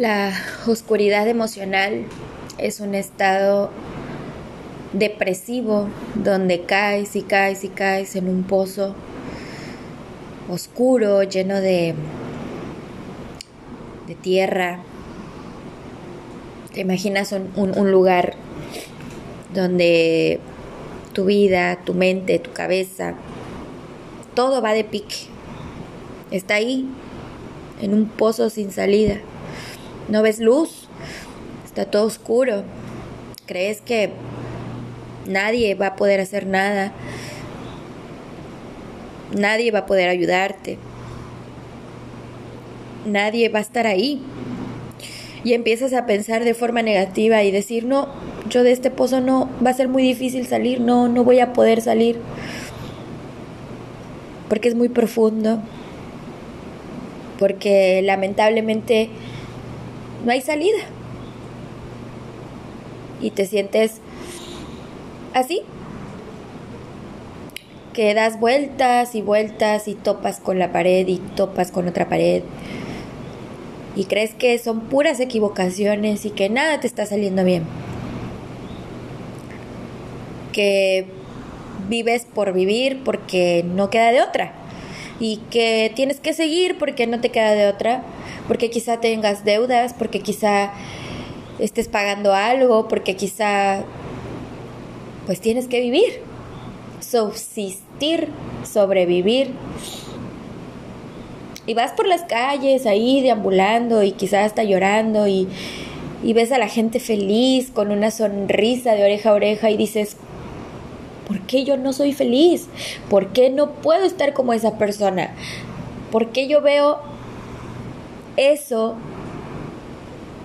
La oscuridad emocional es un estado depresivo donde caes y caes y caes en un pozo oscuro lleno de, de tierra. Te imaginas un, un lugar donde tu vida, tu mente, tu cabeza, todo va de pique. Está ahí, en un pozo sin salida. No ves luz, está todo oscuro. Crees que nadie va a poder hacer nada. Nadie va a poder ayudarte. Nadie va a estar ahí. Y empiezas a pensar de forma negativa y decir, no, yo de este pozo no, va a ser muy difícil salir, no, no voy a poder salir. Porque es muy profundo. Porque lamentablemente no hay salida. Y te sientes así, que das vueltas y vueltas y topas con la pared y topas con otra pared. Y crees que son puras equivocaciones y que nada te está saliendo bien. Que vives por vivir porque no queda de otra. Y que tienes que seguir porque no te queda de otra porque quizá tengas deudas, porque quizá estés pagando algo, porque quizá pues tienes que vivir, subsistir, sobrevivir. Y vas por las calles ahí deambulando y quizás hasta llorando y, y ves a la gente feliz con una sonrisa de oreja a oreja y dices, ¿por qué yo no soy feliz? ¿Por qué no puedo estar como esa persona? ¿Por qué yo veo eso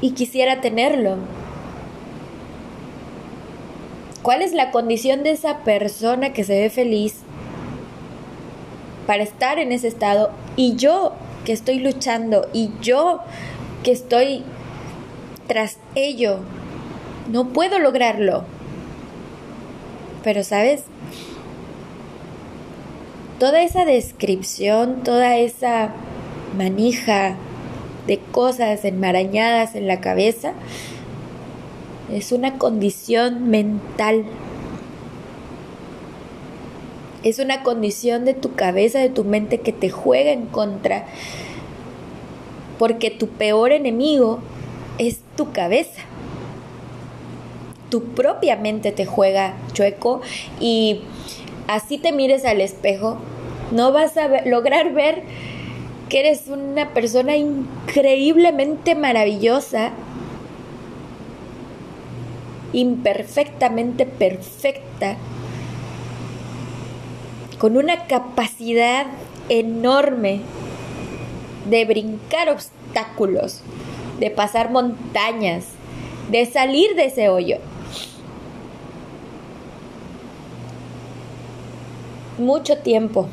y quisiera tenerlo. ¿Cuál es la condición de esa persona que se ve feliz para estar en ese estado? Y yo que estoy luchando y yo que estoy tras ello, no puedo lograrlo. Pero sabes, toda esa descripción, toda esa manija de cosas enmarañadas en la cabeza, es una condición mental. Es una condición de tu cabeza, de tu mente que te juega en contra. Porque tu peor enemigo es tu cabeza. Tu propia mente te juega chueco y así te mires al espejo, no vas a lograr ver que eres una persona increíblemente maravillosa, imperfectamente perfecta, con una capacidad enorme de brincar obstáculos, de pasar montañas, de salir de ese hoyo. Mucho tiempo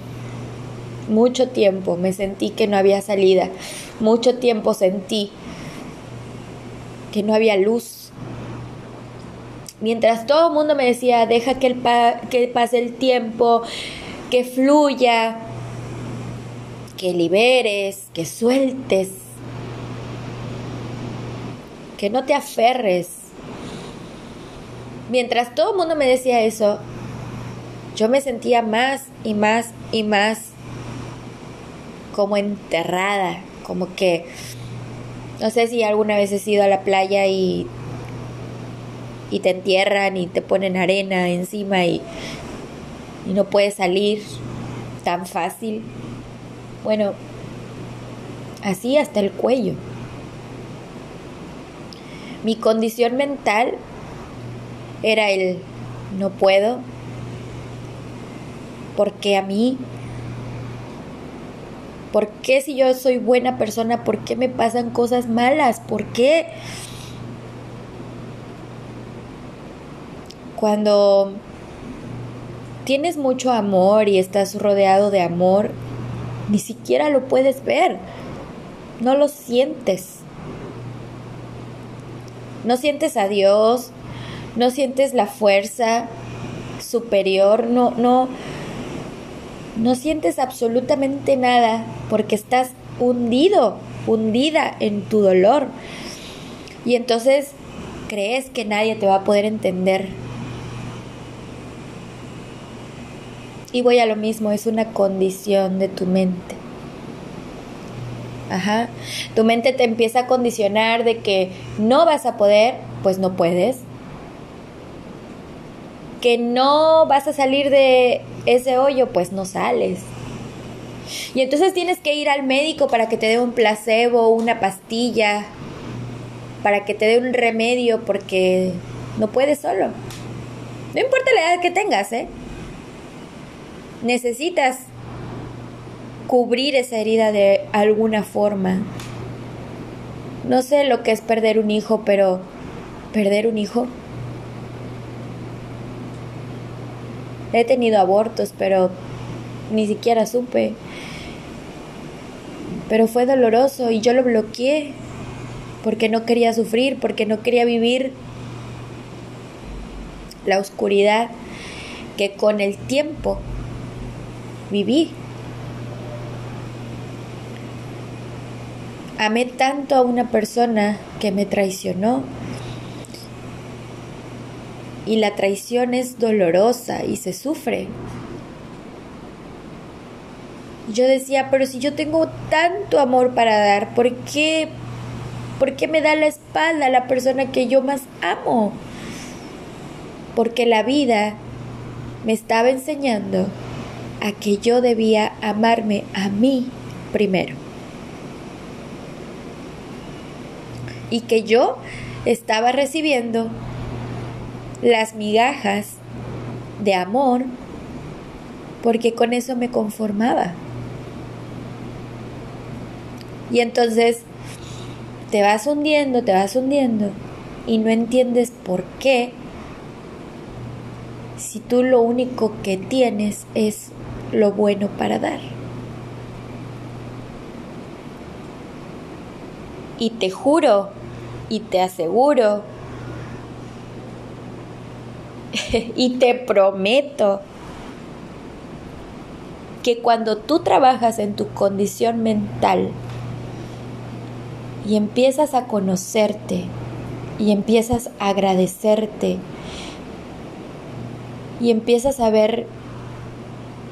mucho tiempo me sentí que no había salida. Mucho tiempo sentí que no había luz. Mientras todo el mundo me decía, deja que, el que pase el tiempo, que fluya, que liberes, que sueltes, que no te aferres. Mientras todo el mundo me decía eso, yo me sentía más y más y más como enterrada, como que no sé si alguna vez has ido a la playa y te entierran y te ponen arena encima y, y no puedes salir tan fácil. Bueno, así hasta el cuello. Mi condición mental era el no puedo porque a mí ¿Por qué si yo soy buena persona, por qué me pasan cosas malas? ¿Por qué? Cuando tienes mucho amor y estás rodeado de amor, ni siquiera lo puedes ver. No lo sientes. No sientes a Dios, no sientes la fuerza superior, no no no sientes absolutamente nada porque estás hundido, hundida en tu dolor. Y entonces crees que nadie te va a poder entender. Y voy a lo mismo, es una condición de tu mente. Ajá. Tu mente te empieza a condicionar de que no vas a poder, pues no puedes. Que no vas a salir de ese hoyo, pues no sales. Y entonces tienes que ir al médico para que te dé un placebo, una pastilla, para que te dé un remedio porque no puedes solo. No importa la edad que tengas, ¿eh? Necesitas cubrir esa herida de alguna forma. No sé lo que es perder un hijo, pero perder un hijo. He tenido abortos, pero ni siquiera supe. Pero fue doloroso y yo lo bloqueé porque no quería sufrir, porque no quería vivir la oscuridad que con el tiempo viví. Amé tanto a una persona que me traicionó. Y la traición es dolorosa y se sufre. Yo decía, pero si yo tengo tanto amor para dar, ¿por qué, ¿por qué me da la espalda la persona que yo más amo? Porque la vida me estaba enseñando a que yo debía amarme a mí primero. y que yo estaba recibiendo las migajas de amor porque con eso me conformaba. Y entonces te vas hundiendo, te vas hundiendo y no entiendes por qué si tú lo único que tienes es lo bueno para dar. Y te juro y te aseguro y te prometo que cuando tú trabajas en tu condición mental y empiezas a conocerte y empiezas a agradecerte y empiezas a ver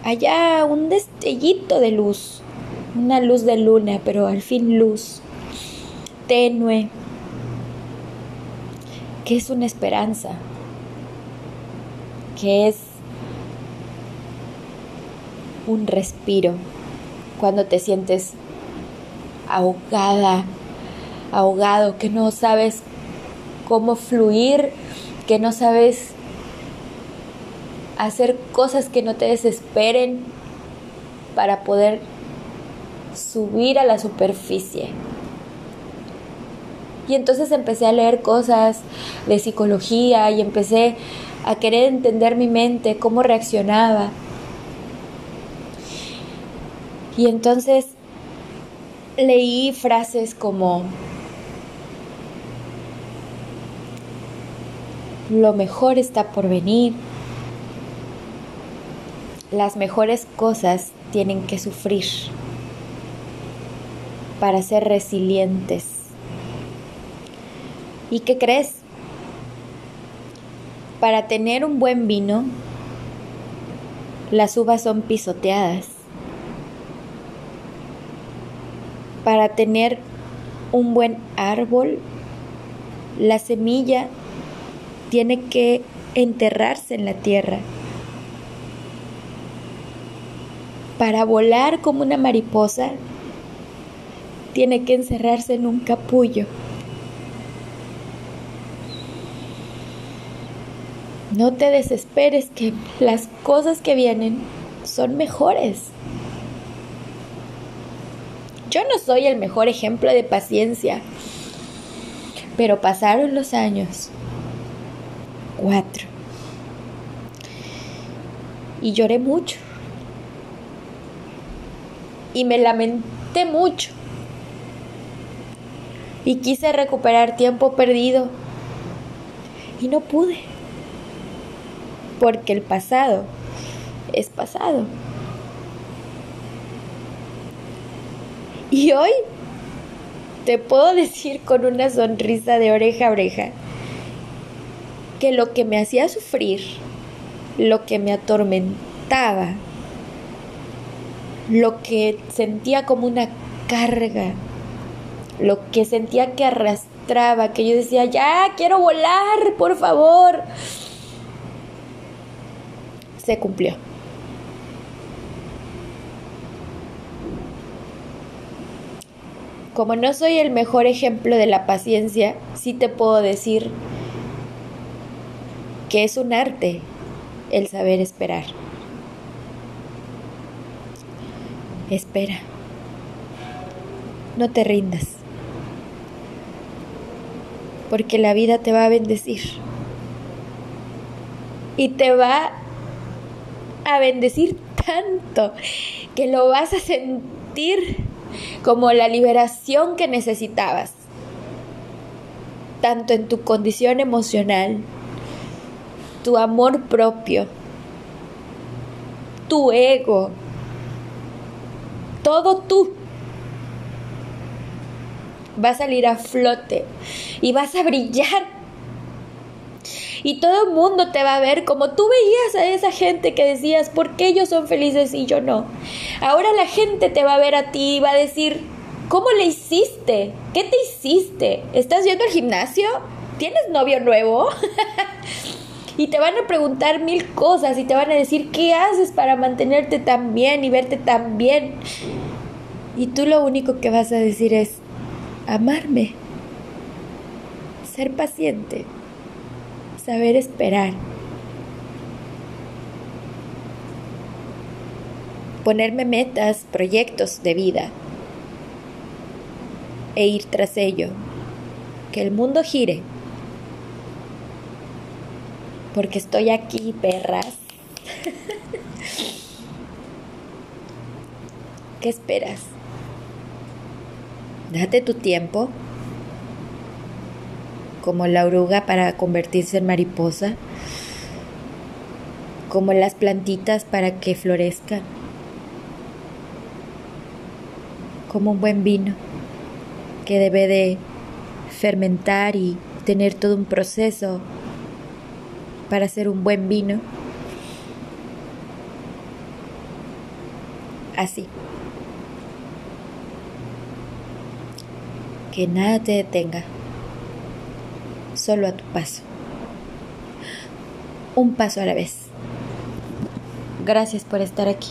allá un destellito de luz, una luz de luna, pero al fin luz, tenue, que es una esperanza, que es un respiro cuando te sientes ahogada, ahogado, que no sabes cómo fluir, que no sabes hacer cosas que no te desesperen para poder subir a la superficie. Y entonces empecé a leer cosas de psicología y empecé a querer entender mi mente, cómo reaccionaba. Y entonces leí frases como, lo mejor está por venir, las mejores cosas tienen que sufrir para ser resilientes. ¿Y qué crees? Para tener un buen vino, las uvas son pisoteadas. Para tener un buen árbol, la semilla tiene que enterrarse en la tierra. Para volar como una mariposa, tiene que encerrarse en un capullo. No te desesperes que las cosas que vienen son mejores. Yo no soy el mejor ejemplo de paciencia, pero pasaron los años. Cuatro. Y lloré mucho. Y me lamenté mucho. Y quise recuperar tiempo perdido. Y no pude porque el pasado es pasado. Y hoy te puedo decir con una sonrisa de oreja a oreja que lo que me hacía sufrir, lo que me atormentaba, lo que sentía como una carga, lo que sentía que arrastraba, que yo decía, ya, quiero volar, por favor, se cumplió. Como no soy el mejor ejemplo de la paciencia, sí te puedo decir que es un arte el saber esperar. Espera. No te rindas. Porque la vida te va a bendecir. Y te va a bendecir tanto que lo vas a sentir como la liberación que necesitabas, tanto en tu condición emocional, tu amor propio, tu ego, todo tú va a salir a flote y vas a brillar y todo el mundo te va a ver como tú veías a esa gente que decías, ¿por qué ellos son felices y yo no? Ahora la gente te va a ver a ti y va a decir, ¿cómo le hiciste? ¿Qué te hiciste? ¿Estás yendo al gimnasio? ¿Tienes novio nuevo? y te van a preguntar mil cosas y te van a decir, ¿qué haces para mantenerte tan bien y verte tan bien? Y tú lo único que vas a decir es, amarme, ser paciente saber esperar. Ponerme metas, proyectos de vida e ir tras ello. Que el mundo gire. Porque estoy aquí, perras. ¿Qué esperas? Date tu tiempo como la oruga para convertirse en mariposa, como las plantitas para que florezcan, como un buen vino que debe de fermentar y tener todo un proceso para hacer un buen vino. Así. Que nada te detenga solo a tu paso. Un paso a la vez. Gracias por estar aquí.